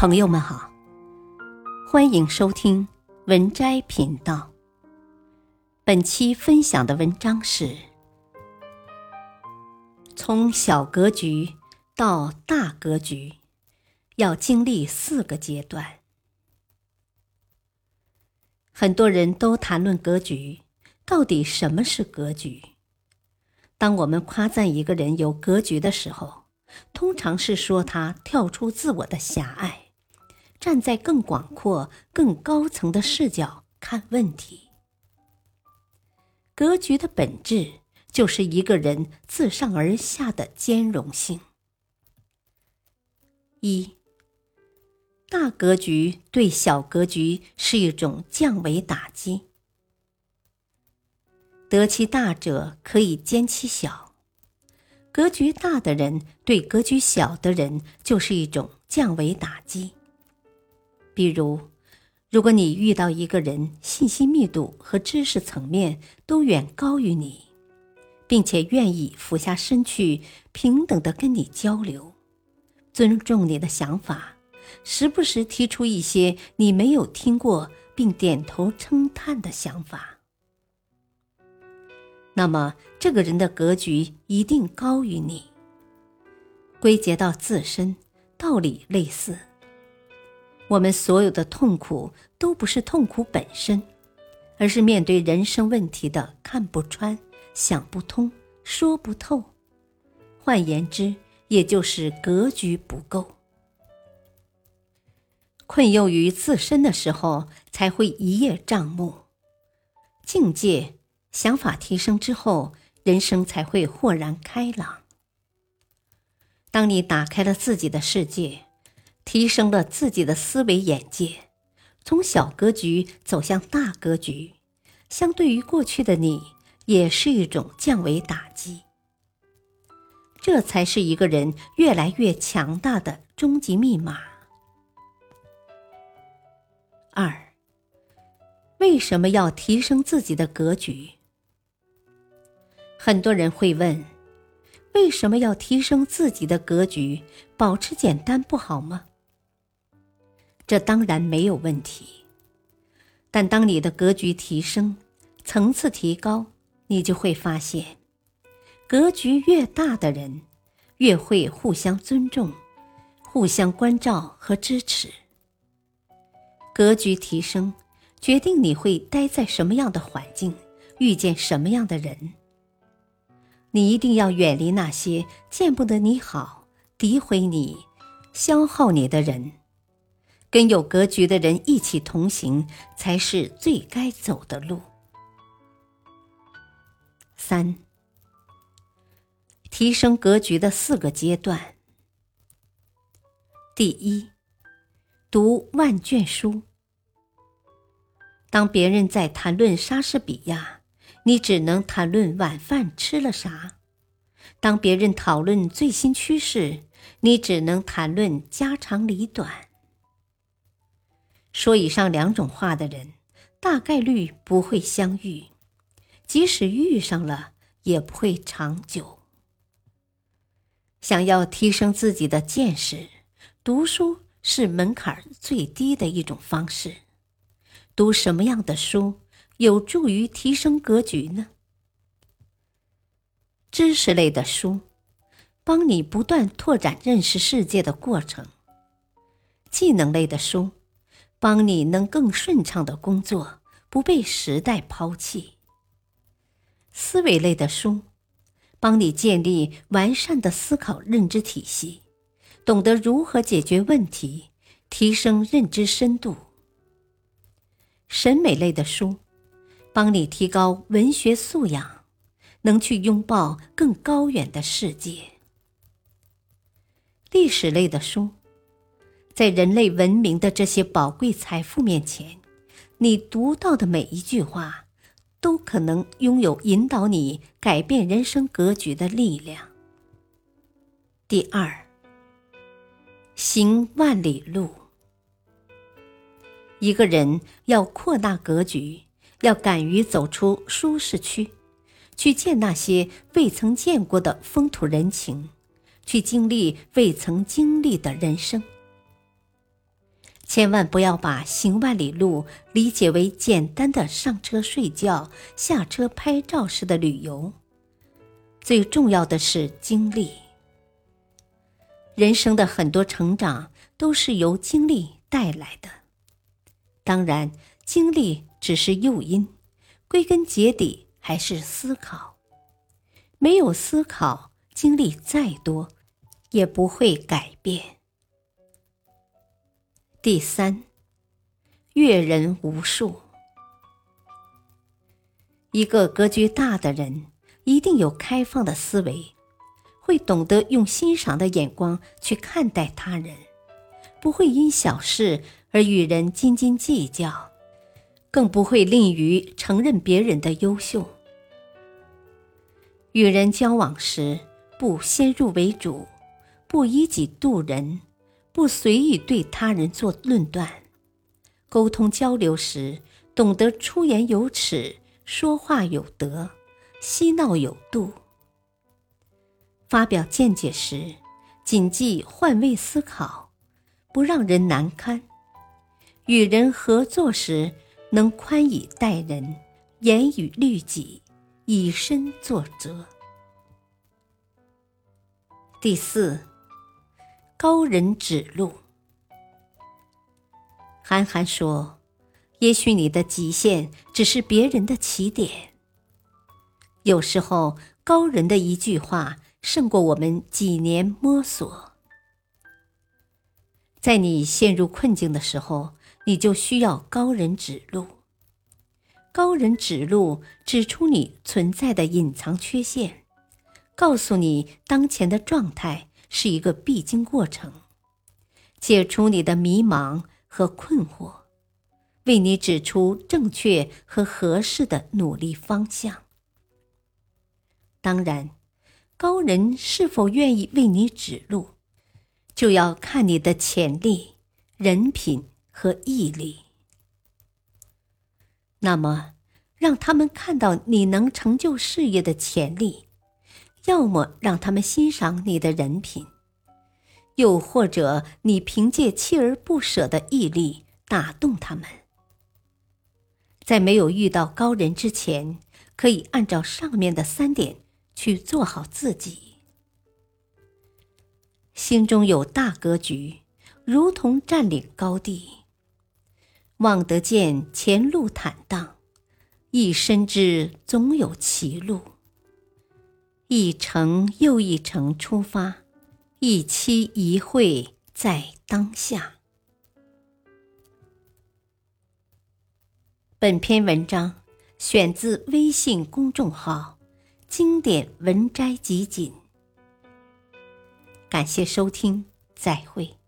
朋友们好，欢迎收听文摘频道。本期分享的文章是：从小格局到大格局，要经历四个阶段。很多人都谈论格局，到底什么是格局？当我们夸赞一个人有格局的时候，通常是说他跳出自我的狭隘。站在更广阔、更高层的视角看问题，格局的本质就是一个人自上而下的兼容性。一，大格局对小格局是一种降维打击，得其大者可以兼其小，格局大的人对格局小的人就是一种降维打击。比如，如果你遇到一个人信息密度和知识层面都远高于你，并且愿意俯下身去平等的跟你交流，尊重你的想法，时不时提出一些你没有听过并点头称叹的想法，那么这个人的格局一定高于你。归结到自身，道理类似。我们所有的痛苦都不是痛苦本身，而是面对人生问题的看不穿、想不通、说不透。换言之，也就是格局不够。困囿于自身的时候，才会一叶障目；境界、想法提升之后，人生才会豁然开朗。当你打开了自己的世界。提升了自己的思维眼界，从小格局走向大格局，相对于过去的你，也是一种降维打击。这才是一个人越来越强大的终极密码。二，为什么要提升自己的格局？很多人会问：为什么要提升自己的格局？保持简单不好吗？这当然没有问题，但当你的格局提升、层次提高，你就会发现，格局越大的人，越会互相尊重、互相关照和支持。格局提升，决定你会待在什么样的环境，遇见什么样的人。你一定要远离那些见不得你好、诋毁你、消耗你的人。跟有格局的人一起同行，才是最该走的路。三，提升格局的四个阶段。第一，读万卷书。当别人在谈论莎士比亚，你只能谈论晚饭吃了啥；当别人讨论最新趋势，你只能谈论家长里短。说以上两种话的人，大概率不会相遇；即使遇上了，也不会长久。想要提升自己的见识，读书是门槛最低的一种方式。读什么样的书有助于提升格局呢？知识类的书，帮你不断拓展认识世界的过程；技能类的书。帮你能更顺畅的工作，不被时代抛弃。思维类的书，帮你建立完善的思考认知体系，懂得如何解决问题，提升认知深度。审美类的书，帮你提高文学素养，能去拥抱更高远的世界。历史类的书。在人类文明的这些宝贵财富面前，你读到的每一句话，都可能拥有引导你改变人生格局的力量。第二，行万里路。一个人要扩大格局，要敢于走出舒适区，去见那些未曾见过的风土人情，去经历未曾经历的人生。千万不要把行万里路理解为简单的上车睡觉、下车拍照式的旅游。最重要的是经历。人生的很多成长都是由经历带来的。当然，经历只是诱因，归根结底还是思考。没有思考，经历再多，也不会改变。第三，阅人无数。一个格局大的人，一定有开放的思维，会懂得用欣赏的眼光去看待他人，不会因小事而与人斤斤计较，更不会吝于承认别人的优秀。与人交往时，不先入为主，不以己度人。不随意对他人做论断，沟通交流时懂得出言有尺，说话有德，嬉闹有度。发表见解时，谨记换位思考，不让人难堪。与人合作时，能宽以待人，严以律己，以身作则。第四。高人指路。韩寒说：“也许你的极限只是别人的起点。有时候，高人的一句话胜过我们几年摸索。在你陷入困境的时候，你就需要高人指路。高人指路，指出你存在的隐藏缺陷，告诉你当前的状态。”是一个必经过程，解除你的迷茫和困惑，为你指出正确和合适的努力方向。当然，高人是否愿意为你指路，就要看你的潜力、人品和毅力。那么，让他们看到你能成就事业的潜力。要么让他们欣赏你的人品，又或者你凭借锲而不舍的毅力打动他们。在没有遇到高人之前，可以按照上面的三点去做好自己。心中有大格局，如同占领高地；望得见前路坦荡，亦深知总有歧路。一程又一程出发，一期一会在当下。本篇文章选自微信公众号“经典文摘集锦”。感谢收听，再会。